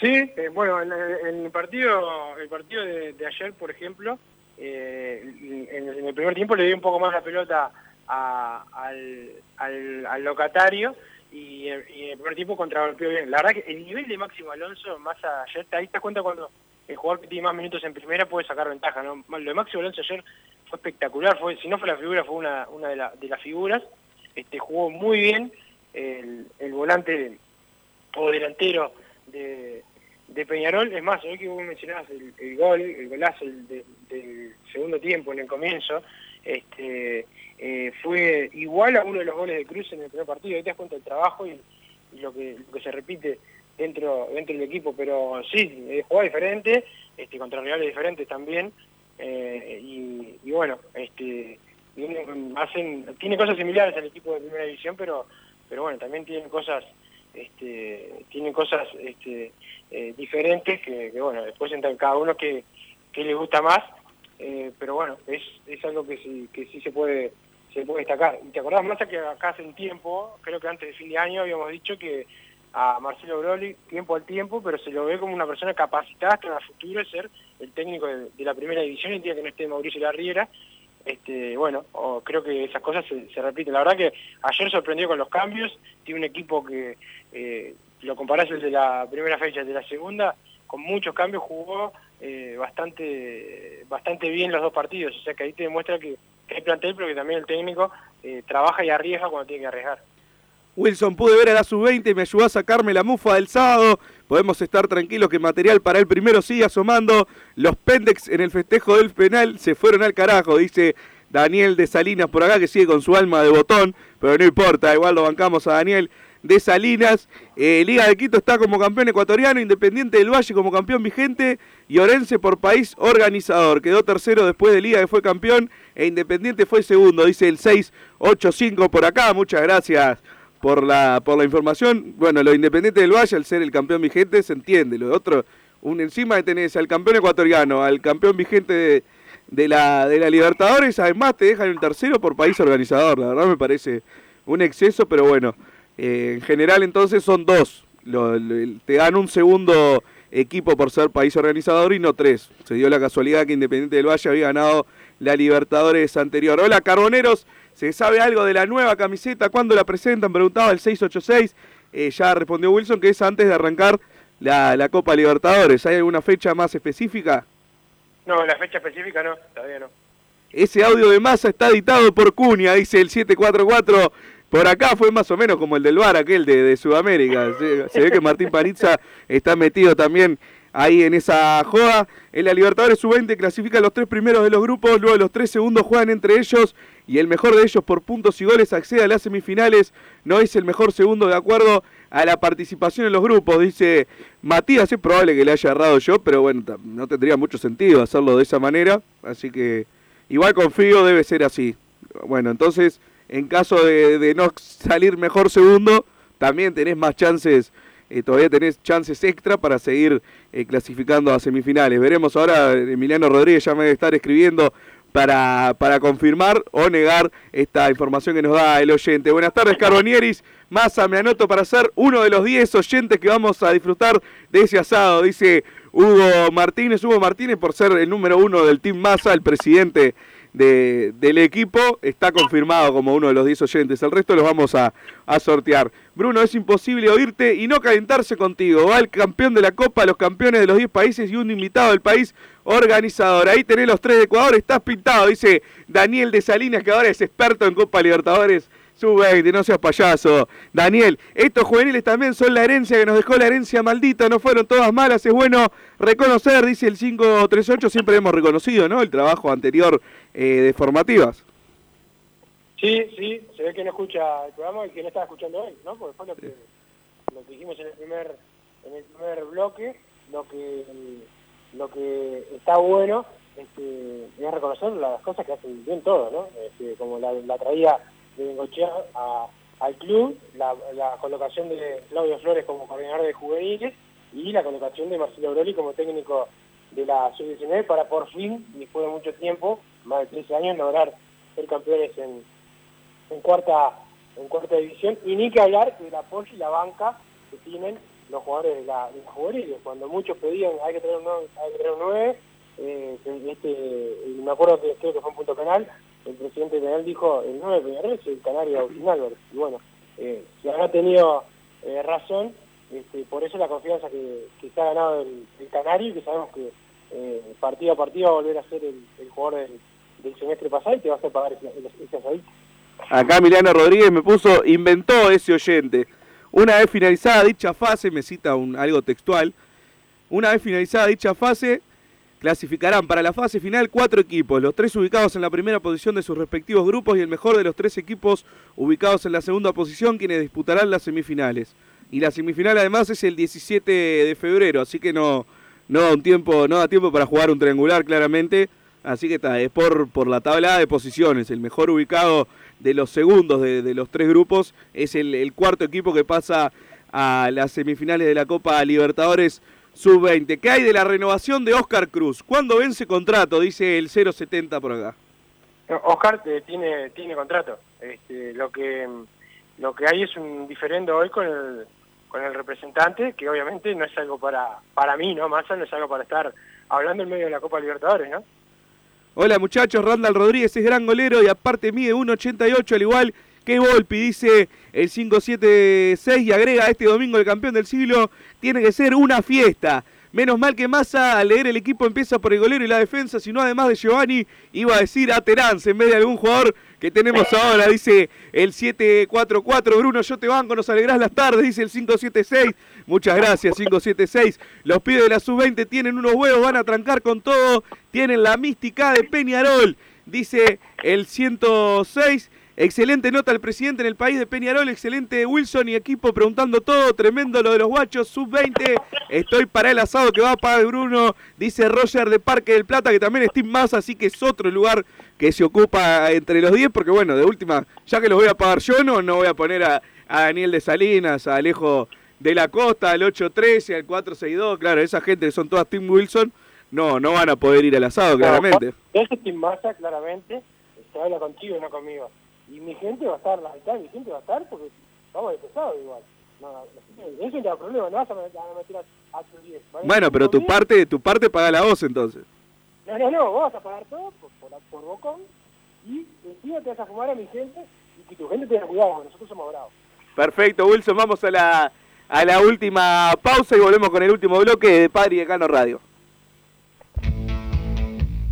Sí, eh, bueno, en, el partido el partido de, ayer, por ejemplo, eh, en, el primer tiempo le di un poco más la pelota al, locatario y, en el primer tiempo contragolpeó bien. La verdad que el nivel de Máximo Alonso, más ayer, ahí te das cuenta cuando el jugador que tiene más minutos en primera puede sacar ventaja. Lo de Máximo Alonso ayer fue espectacular, fue si no fue la figura, fue una, de, las figuras. este Jugó muy bien el volante o delantero de, de Peñarol, es más, hoy que vos mencionabas el, gol, el golazo del segundo tiempo en el comienzo, este, eh, fue igual a uno de los goles de Cruz en el primer partido, ahí te das cuenta del trabajo y, lo, que, se repite dentro dentro del equipo, pero sí, eh, juega diferente, este, contra rivales diferentes también, eh, y, bueno, este, hacen, tiene cosas similares al equipo de primera división, pero, pero bueno, también tienen cosas este, tienen cosas este, eh, diferentes que, bueno, después entra cada uno que, que le gusta más, eh, pero bueno, es, es algo que sí, que sí se puede se puede destacar. Y te acordás, más que acá hace un tiempo, creo que antes de fin de año habíamos dicho que a Marcelo Broli, tiempo al tiempo, pero se lo ve como una persona capacitada hasta el futuro de ser el técnico de, la primera división, el día que no esté Mauricio Larriera, este, bueno, creo que esas cosas se, repiten. La verdad que ayer sorprendió con los cambios, tiene un equipo que, eh, lo comparás el de la primera fecha, de la segunda, con muchos cambios jugó eh, bastante bastante bien los dos partidos, o sea que ahí te demuestra que, hay plantel, pero que también el técnico eh, trabaja y arriesga cuando tiene que arriesgar. Wilson, pude ver a la sub-20 y me ayudó a sacarme la mufa del sábado. Podemos estar tranquilos que material para el primero sigue asomando. Los Pendex en el festejo del penal se fueron al carajo, dice Daniel de Salinas por acá, que sigue con su alma de botón, pero no importa, igual lo bancamos a Daniel de Salinas. Eh, Liga de Quito está como campeón ecuatoriano, Independiente del Valle como campeón vigente y Orense por país organizador. Quedó tercero después de Liga que fue campeón e Independiente fue segundo, dice el 685 por acá. Muchas gracias por la, por la información. Bueno, lo Independiente del Valle, al ser el campeón vigente, se entiende. Lo otro, un, encima de tener al campeón ecuatoriano, al campeón vigente de, la, de la Libertadores, además te dejan el tercero por país organizador. La verdad me parece un exceso, pero bueno, eh, en general entonces son dos. te dan un segundo equipo por ser país organizador y no tres. Se dio la casualidad que Independiente del Valle había ganado la Libertadores anterior. Hola, Carboneros. ¿Se sabe algo de la nueva camiseta? ¿Cuándo la presentan? Preguntaba el 686. Eh, ya respondió Wilson que es antes de arrancar la, Copa Libertadores. ¿Hay alguna fecha más específica? No, la fecha específica no, todavía no. Ese audio de masa está editado por Cunia, dice el 744. Por acá fue más o menos como el del bar aquel de, Sudamérica. Se, ve que Martín Panizza está metido también ahí en esa joda. En la Libertadores Sub-20 clasifica los tres primeros de los grupos, luego los tres segundos juegan entre ellos y el mejor de ellos por puntos y goles accede a las semifinales. No es el mejor segundo de acuerdo a la participación en los grupos, dice Matías. Es probable que le haya errado yo, pero bueno, no tendría mucho sentido hacerlo de esa manera. Así que igual confío, debe ser así. Bueno, entonces, en caso de no salir mejor segundo, también tenés más chances eh, todavía tenés chances extra para seguir eh, clasificando a semifinales. Veremos ahora, Emiliano Rodríguez ya me debe estar escribiendo para, para confirmar o negar esta información que nos da el oyente. Buenas tardes, Carbonieris. Massa, me anoto para ser uno de los 10 oyentes que vamos a disfrutar de ese asado, dice Hugo Martínez. Hugo Martínez por ser el número uno del Team Massa, el presidente de, del equipo está confirmado como uno de los 10 oyentes. El resto los vamos a, a, sortear. Bruno, es imposible oírte y no calentarse contigo. Va el campeón de la Copa, los campeones de los 10 países y un invitado del país organizador. Ahí tenés los tres de Ecuador, estás pintado, dice Daniel de Salinas, que ahora es experto en Copa Libertadores Sub-20, no seas payaso. Daniel, estos juveniles también son la herencia que nos dejó la herencia maldita, no fueron todas malas, es bueno reconocer, dice el 538, siempre hemos reconocido, ¿no? El trabajo anterior eh, de formativas. Sí, sí, se ve que no escucha el programa y que no estaba escuchando hoy, ¿no? Porque fue lo que, lo que dijimos en el primer en el primer bloque, lo que lo que está bueno es reconocer las cosas que hacen bien todos, ¿no? Este, como la, la traía de Bengochea al club, la, colocación de Claudio Flores como coordinador de juveniles y la colocación de Marcelo Broli como técnico de la sub-19 para por fin, después de mucho tiempo, más de 13 años, lograr ser campeones en, en cuarta en cuarta división y ni que hablar del apoyo y la banca que tienen los jugadores de la, de juveniles. Cuando muchos pedían hay que tener un 9, hay que tener un 9 eh, este, me acuerdo que creo que fue un punto penal, el presidente penal dijo el 9 Peñarol es el canario Agustín Álvarez. Y bueno, eh, si habrá tenido eh, razón, este, por eso la confianza que, que se ha ganado el, canario que sabemos que eh, partido a partido va a volver a ser el, jugador del, semestre pasado y te va a pagar ese, ese, Acá Emiliano Rodríguez me puso, inventó ese oyente. Una vez finalizada dicha fase, me cita un, algo textual, una vez finalizada dicha fase, Clasificarán para la fase final cuatro equipos, los tres ubicados en la primera posición de sus respectivos grupos y el mejor de los tres equipos ubicados en la segunda posición quienes disputarán las semifinales. Y la semifinal además es el 17 de febrero, así que no, no, da, un tiempo, no da tiempo para jugar un triangular claramente. Así que está, es por, por la tabla de posiciones. El mejor ubicado de los segundos de, los tres grupos es el, el cuarto equipo que pasa a las semifinales de la Copa Libertadores sub-20. ¿Qué hay de la renovación de Oscar Cruz? ¿Cuándo vence contrato? Dice el 070 por acá. Oscar eh, tiene tiene contrato. Este, lo que lo que hay es un diferendo hoy con el con el representante, que obviamente no es algo para para mí, ¿no? Más no es algo para estar hablando en medio de la Copa Libertadores, ¿no? Hola muchachos, Randall Rodríguez es gran golero y aparte mide 1.88 al igual que Volpi, dice el 576 y agrega este domingo el campeón del siglo tiene que ser una fiesta. Menos mal que Massa al leer el equipo empieza por el golero y la defensa, sino además de Giovanni, iba a decir a Terance en vez de algún jugador que tenemos ahora, dice el 744. Bruno, yo te banco, nos alegrás las tardes, dice el 576. Muchas gracias, 576. Los pibes de la sub-20 tienen unos huevos, van a trancar con todo, tienen la mística de Peñarol, dice el 106. Excelente nota el presidente en el país de Peñarol, excelente Wilson y equipo preguntando todo, tremendo lo de los guachos, sub-20, estoy para el asado que va a pagar Bruno, dice Roger de Parque del Plata, que también es Team Más, así que es otro lugar que se ocupa entre los 10, porque bueno, de última, ya que los voy a pagar yo, no, no voy a poner a, a Daniel de Salinas, a Alejo de la Costa, al 813, al 462, claro, esa gente que son todas Team Wilson, no, no van a poder ir al asado, claramente. Ese es Team Massa, claramente, se habla contigo y no conmigo. Y mi gente va a estar, la mitad de mi gente va a estar porque vamos de pesado igual. No, no, eso no da problema, no vas a meter a, a tu 10. Bueno, pero tu parte, tu parte paga la voz entonces. No, no, no, vos vas a pagar todo por, por, por bocón y encima te vas a fumar a mi gente y que tu gente tenga cuidado, nosotros somos bravos. Perfecto, Wilson, vamos a la, a la última pausa y volvemos con el último bloque de Padre y Decano Radio.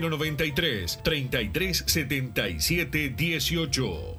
093 33 77 18.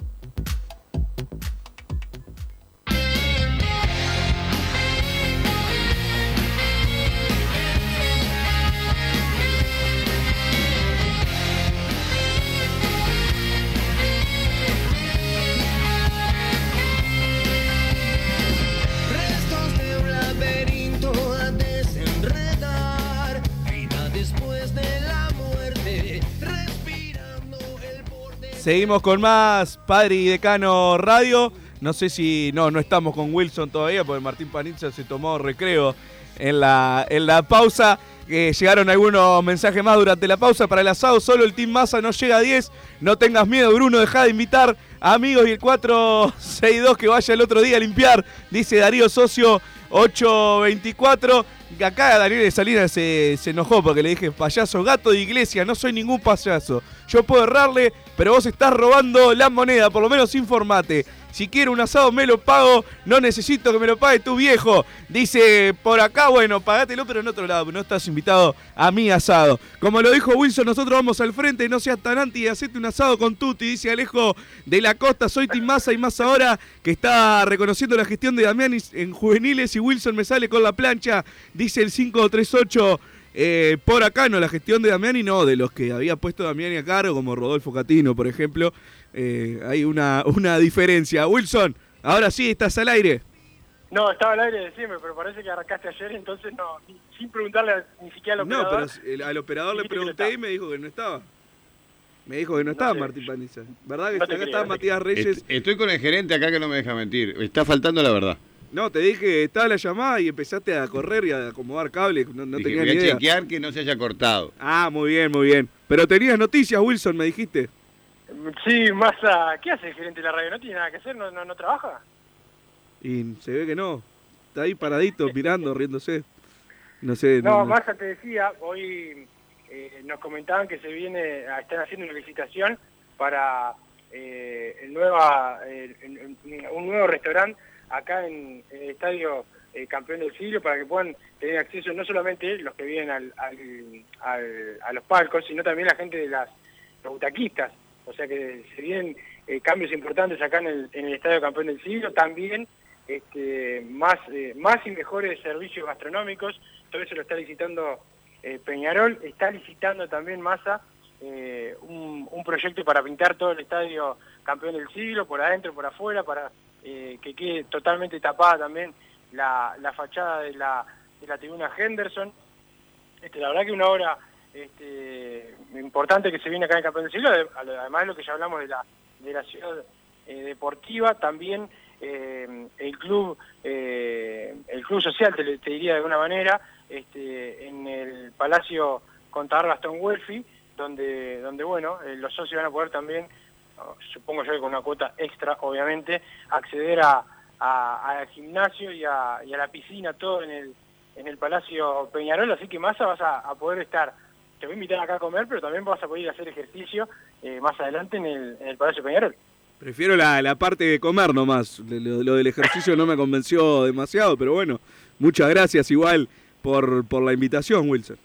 Seguimos con más Padre y Decano Radio. No sé si. No, no estamos con Wilson todavía porque Martín Panizza se tomó recreo en la, en la pausa. Eh, llegaron algunos mensajes más durante la pausa para el asado. Solo el Team Massa no llega a 10. No tengas miedo, Bruno. Deja de invitar amigos y el 462 que vaya el otro día a limpiar. Dice Darío Socio 824. Acá Daniel Salinas se, se enojó porque le dije payaso gato de iglesia. No soy ningún payaso. Yo puedo errarle, pero vos estás robando la moneda. Por lo menos informate. Si quiero un asado me lo pago, no necesito que me lo pague tu viejo. Dice por acá, bueno, pagátelo, pero en otro lado, no estás invitado a mi asado. Como lo dijo Wilson, nosotros vamos al frente, no seas tan anti y hacete un asado con Tuti, dice Alejo de la Costa, soy Tim Massa y más ahora que está reconociendo la gestión de Damián en juveniles y Wilson me sale con la plancha, dice el 538. Eh, por acá, no la gestión de Damiani, no, de los que había puesto Damiani a cargo, como Rodolfo Catino, por ejemplo. Eh, hay una, una diferencia. Wilson, ahora sí estás al aire. No, estaba al aire de decirme, pero parece que arrancaste ayer, entonces no, ni- sin preguntarle a- ni siquiera al No, operador. pero el- al operador le no pregunté y me dijo que no estaba. Me dijo que no estaba Martín Paniza. ¿Verdad que No acá creo, estaba no Matías Reyes? Est- Estoy con el gerente acá que no me deja mentir. Está faltando la verdad. No, te dije, estaba la llamada y empezaste a correr y a acomodar cables. No, no Dije, tenía voy ni a idea. chequear que no se haya cortado. Ah, muy bien, muy bien. Pero tenías noticias, Wilson, me dijiste. Sí, Massa, ¿qué hace el gerente de la radio? ¿No tiene nada que hacer? ¿No, no, no trabaja? Y se ve que no. Está ahí paradito, mirando, riéndose. No sé. No, no- Massa te decía, hoy eh, nos comentaban que se viene, ah, están haciendo una licitación para eh, el nueva, el- un nuevo restaurante acá en, el estadio eh, Campeón del Siglo para que puedan tener acceso no solamente los que vienen al, al- a los palcos, sino también la gente de las los butaquistas. O sea que se vienen eh, cambios importantes acá en el, en el estadio Campeón del Siglo, también este, más, eh, más y mejores servicios gastronómicos, todo eso lo está licitando Peñarol, está licitando también Massa un, un proyecto para pintar todo el estadio campeón del siglo, por adentro, por afuera, para eh, que quede totalmente tapada también la, la fachada de la, de la tribuna Henderson. Este, la verdad que una obra este, importante que se viene acá en el campeón del siglo, ade- además de lo que ya hablamos de la, de la ciudad eh, deportiva, también eh, el club el club social, te, te diría de alguna manera, este, en el Palacio Contador Gastón Welfi, donde, donde bueno, los socios van a poder también, supongo yo que con una cuota extra, obviamente, acceder a, a- al gimnasio y a, y a la piscina, todo en el, en el Palacio Peñarol, así que más vas a, a poder estar, te voy a invitar acá a comer, pero también vas a poder ir a hacer ejercicio eh, más adelante en el, en el Palacio Peñarol. Prefiero la, la parte de comer nomás. Lo, lo del ejercicio no me convenció demasiado, pero bueno, muchas gracias igual por, por la invitación, Wilson.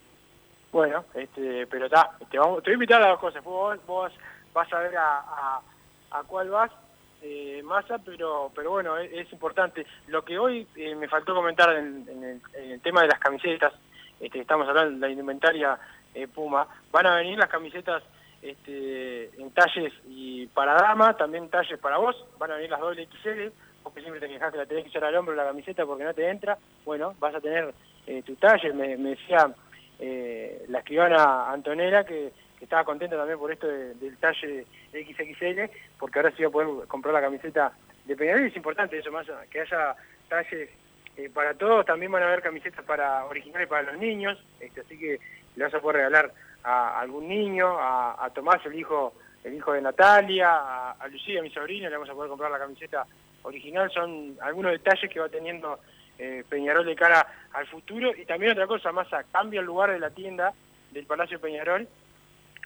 Bueno, este, pero está, te, vamos, te voy a invitar a las dos cosas. Vos, vos vas a ver a, a, cuál vas, eh, Massa, pero, pero bueno, es, importante. Lo que hoy eh, me faltó comentar en, el, tema de las camisetas, este, estamos hablando de la indumentaria eh, Puma, van a venir las camisetas este, en talles y para dama, también talles para vos, van a venir las doble XL, vos que siempre te quejas que la tenés que echar al hombro la camiseta porque no te entra, bueno, vas a tener eh, tu talle, me, decía la escribana Antonella que, que estaba contenta también por esto de- del talle XXL, porque ahora sí va a poder comprar la camiseta de Peñarol. Es importante eso más, que haya talles eh, para todos, también van a haber camisetas para originales para los niños, este, así que le vas a poder regalar a algún niño, a, a Tomás, el hijo el hijo de Natalia, a, a Lucía, mi sobrina, le vamos a poder comprar la camiseta original, son algunos detalles que va teniendo eh, Peñarol de cara al futuro, y también otra cosa, más cambia el lugar de la tienda del Palacio Peñarol,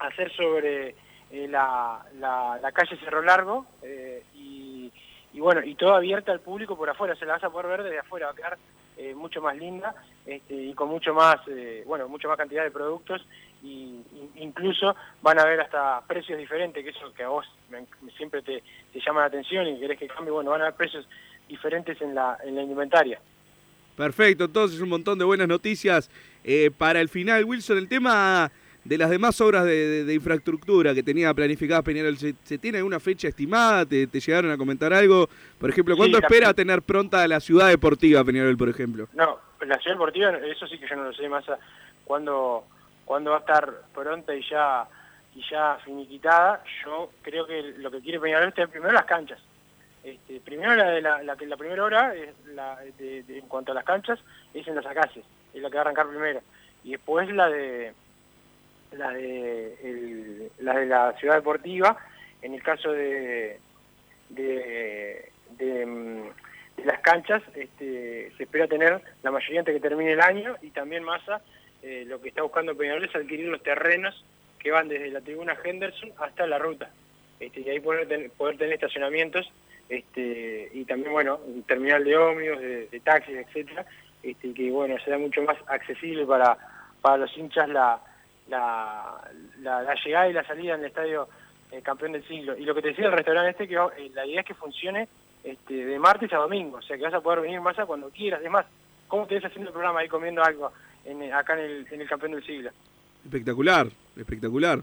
hacer sobre eh, la, la, la calle Cerro Largo, eh, y, y bueno, y todo abierta al público por afuera, se la vas a poder ver desde afuera, va a quedar eh, mucho más linda este, y con mucho más, eh, bueno, mucho más cantidad de productos y, in- incluso van a ver hasta precios diferentes, que eso que a vos me- siempre te, te llama la atención y querés que cambie, bueno, van a haber precios diferentes en la, en la indumentaria. Perfecto, entonces un montón de buenas noticias eh, para el final. Wilson, el tema de las demás obras de, de- de infraestructura que tenía planificadas Peñarol, ¿se, se tiene alguna fecha estimada? ¿Te, te llegaron a comentar algo? Por ejemplo, ¿cuándo Sí, la- espera tener pronta la ciudad deportiva Peñarol, por ejemplo? No, la ciudad deportiva, eso sí que yo no lo sé más a- cuándo, cuándo va a estar pronta y ya y ya finiquitada. Yo creo que lo que quiere Peñarol es tener primero las canchas. Este, primero la, de la, la, la primera hora es la de- de- en cuanto a las canchas es en las acacias, es la que va a arrancar primero. Y después la de la de el- la de la ciudad deportiva, en el caso de de, mm, las canchas, este, se espera tener la mayoría antes que termine el año y también Massa eh, lo que está buscando Peñarol es adquirir los terrenos que van desde la tribuna Henderson hasta la ruta. Este, y ahí poder, ten- poder tener estacionamientos este, y también, bueno, un terminal de ómnibus, de, taxis, etcétera, este, que, bueno, será mucho más accesible para, para los hinchas la, la, la, la llegada y la salida en el estadio eh, campeón del siglo. Y lo que te decía el restaurante este, que va- eh, la idea es que funcione este, de martes a domingo, o sea que vas a poder venir más a cuando quieras. Es más, ¿cómo te ves haciendo el programa ahí comiendo algo en, eh, acá en el, en el campeón del siglo? Espectacular, espectacular.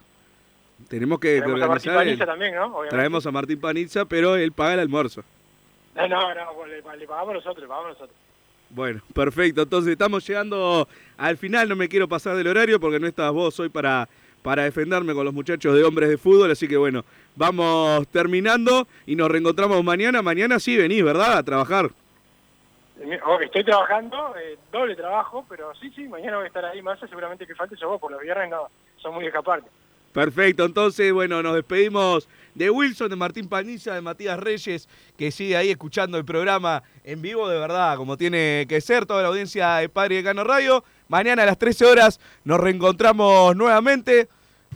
Tenemos que, Traemos a Martín organizar. el- Panizza también, ¿no? Obviamente. traemos a Martín Panizza, pero él paga el almuerzo. No, no, no, pues le, le pagamos nosotros, le pagamos nosotros. Bueno, perfecto. Entonces estamos llegando al final. No me quiero pasar del horario porque no estás vos hoy para, para defenderme con los muchachos de hombres de fútbol. Así que bueno, vamos terminando y nos reencontramos mañana. Mañana sí venís, ¿verdad? A trabajar. Eh, Estoy trabajando, eh, doble trabajo, pero sí, sí, mañana voy a estar ahí más, seguramente que falte yo vos, por los viernes no, son muy escaparte. Perfecto, entonces, bueno, nos despedimos de Wilson, de Martín Paniza, de Matías Reyes, que sigue ahí escuchando el programa en vivo, de verdad, como tiene que ser, toda la audiencia de Padre de Cano Radio. Mañana a las 13 horas nos reencontramos nuevamente.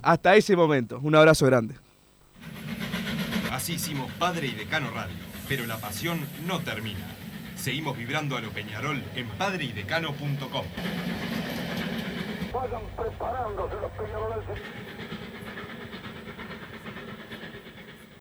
Hasta ese momento, un abrazo grande. Así hicimos Padre y Decano Radio, pero la pasión no termina. Seguimos vibrando a lo Peñarol en padreidecano.com. Vayan preparándose los peñaroles.